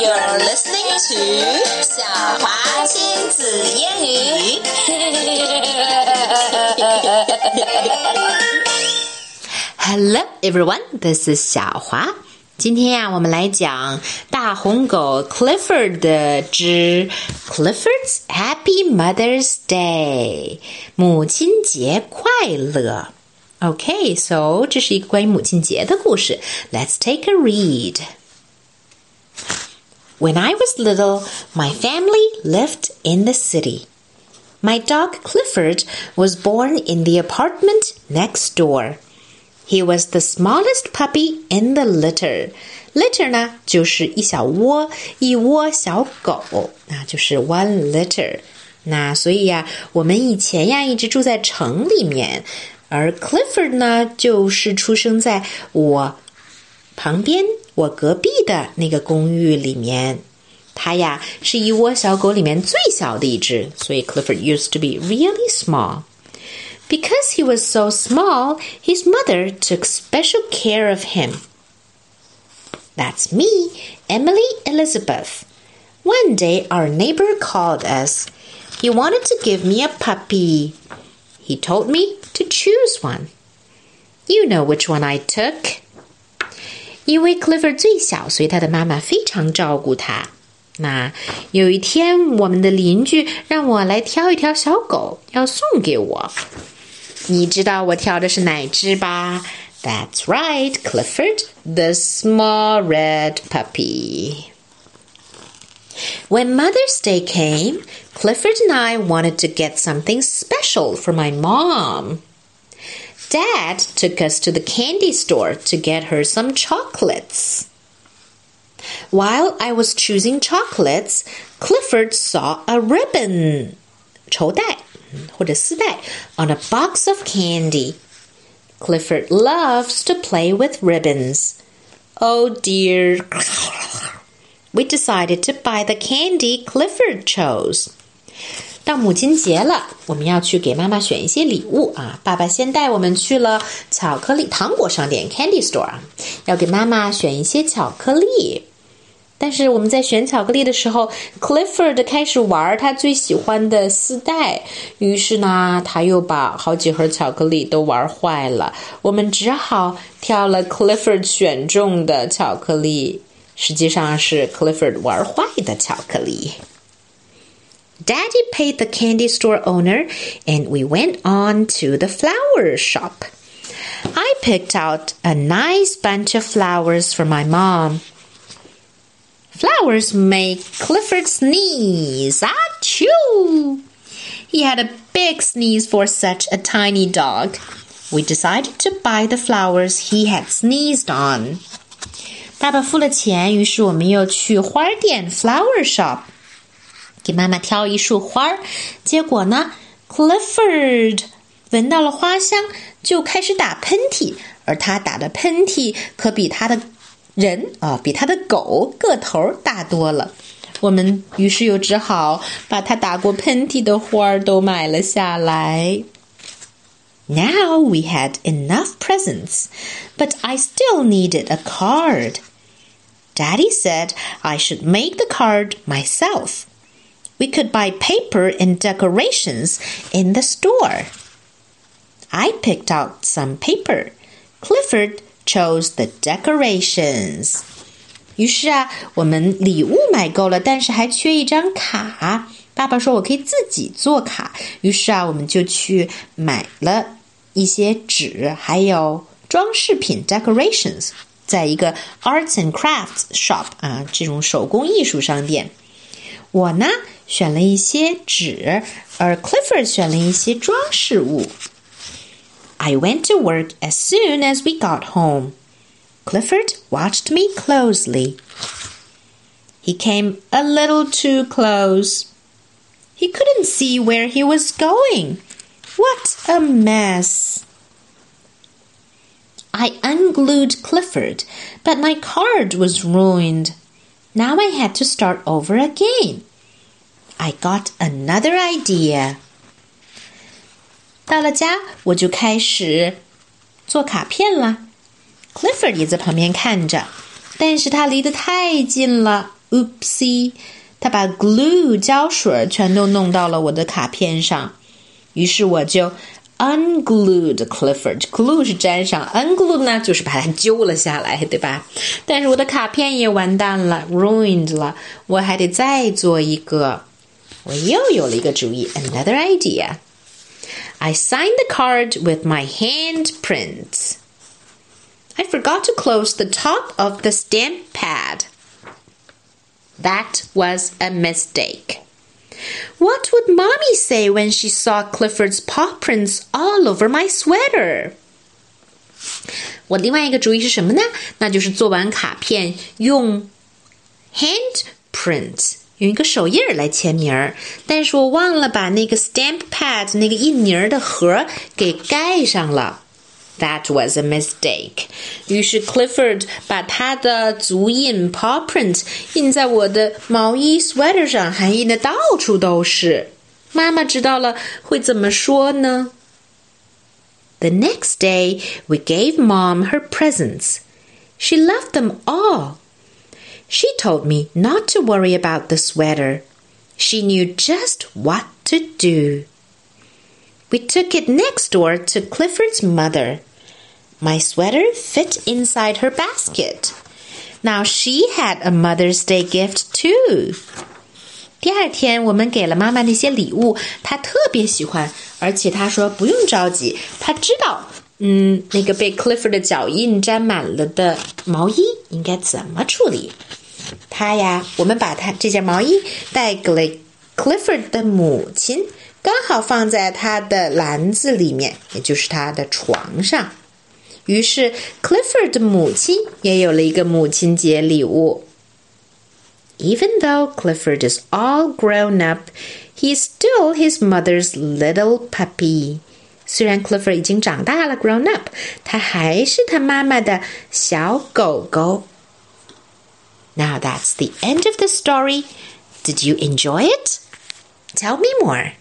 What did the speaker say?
You're listening to 小华亲子英语。Hello everyone, this is 小华。今天呀，我们来讲大红狗 Clifford 的之 Clifford's Happy Mother's Day，母亲节快乐。Okay, so 这是一个关于母亲节的故事。Let's take a read. When I was little, my family lived in the city. My dog Clifford was born in the apartment next door. He was the smallest puppy in the litter. Litter 呢，就是一小窝，一窝小狗，那就是 one litter。那所以呀，我们以前呀一直住在城里面，而 Clifford 呢，就是出生在我 旁边我隔壁的那个公寓里面，它呀是一窝小狗里面最小的一只，所以 Clifford used to be really small. Because he was so small, his mother took special care of him. That's me, Emily Elizabeth. One day our neighbor called us. He wanted to give me a puppy. He told me to choose one. You know which one I took. 因为 Clifford 最小，所以他的妈妈非常照顾他。那有一天，我们的邻居让我来挑一条小狗，要送给我。你知道我挑的是哪只吧？That's right, Clifford, the small red puppy. When Mother's Day came, Clifford and I wanted to get something special for my mom. Dad took us to the candy store to get her some chocolates. While I was choosing chocolates, Clifford saw a ribbon, 绸带或者丝带 on a box of candy. Clifford loves to play with ribbons. Oh dear. We decided to buy the candy Clifford chose. 到母亲节了，我们要去给妈妈选一些礼物啊！爸爸先带我们去了巧克力糖果商店 （candy store），要给妈妈选一些巧克力。但是我们在选巧克力的时候，Clifford 开始玩他最喜欢的丝带，于是呢，他又把好几盒巧克力都玩坏了。我们只好挑了 Clifford 选中的巧克力，实际上是 Clifford 玩坏的巧克力。Daddy paid the candy store owner, and we went on to the flower shop. I picked out a nice bunch of flowers for my mom. Flowers make Clifford sneeze. Achoo! He had a big sneeze for such a tiny dog. We decided to buy the flowers he had sneezed on. 爸爸付了钱，于是我们又去花店 （flower shop） 给妈妈挑一束花儿。结果呢，Clifford 闻到了花香，就开始打喷嚏，而他打的喷嚏可比他的人啊，比他的狗个头大多了。我们于是又只好把他打过喷嚏的花儿都买了下来。Now we had enough presents, but I still needed a card. Daddy said I should make the card myself. We could buy paper and decorations in the store. I picked out some paper. Clifford chose the decorations. 于是啊，我们礼物买够了，但是还缺一张卡。爸爸说：“我可以自己做卡。”于是啊，我们就去买了一些纸，还有装饰品 （decorations），在一个 arts and crafts shop 啊，这种手工艺术商店。 我呢选了一些纸，而 Clifford 选了一些装饰物。I went to work as soon as we got home. Clifford watched me closely. He came a little too close. He couldn't see where he was going. What a mess! I unglued Clifford, but my card was ruined. Now I had to start over again. I got another idea. 到了家，我就开始做卡片了。Clifford 也在旁边看着，但是他离得太近了。Oopsie，他把 glue 胶水全都弄到了我的卡片上，于是我就 unglued Clifford。glue 是粘上，unglued 呢就是把它揪了下来，对吧？但是我的卡片也完蛋了，ruined 了，我还得再做一个。我又有了一个主意，another idea。I signed the card with my handprints. I forgot to close the top of the stamp pad. That was a mistake. What would Mommy say when she saw Clifford's paw prints all over my sweater? 我另外一个主意是什么呢？那就是做完卡片用 handprints 用一个手印儿来签名儿，但是我忘了把那个 stamp pad 那个印泥儿的盒给盖上了。 That was a mistake。于是 Clifford 把他的足印 paw print 印在我的毛衣 sweater 上，还印的到处都是。妈妈知道了会怎么说呢？The next day, we gave Mom her presents. She loved them all. She told me not to worry about the sweater. She knew just what to do. We took it next door to Clifford's mother. My sweater fit inside her basket. Now she had a Mother's Day gift too. 第二天，我们给了妈妈那些礼物，她特别喜欢，而且她说不用着急，她知道，嗯，那个被 Clifford 的脚印沾满了的毛衣应该怎么处理。他呀，我们把他这件毛衣带给了 Clifford 的母亲，刚好放在他的篮子里面，也就是他的床上。 于是 Clifford 的母亲也有了一个母亲节礼物。Even though Clifford is all grown up, he's still his mother's little puppy. 虽然 Clifford 已经长大了，grown up，他还是他妈妈的小狗狗。now that's the end of the story. Did you enjoy it? Tell me more.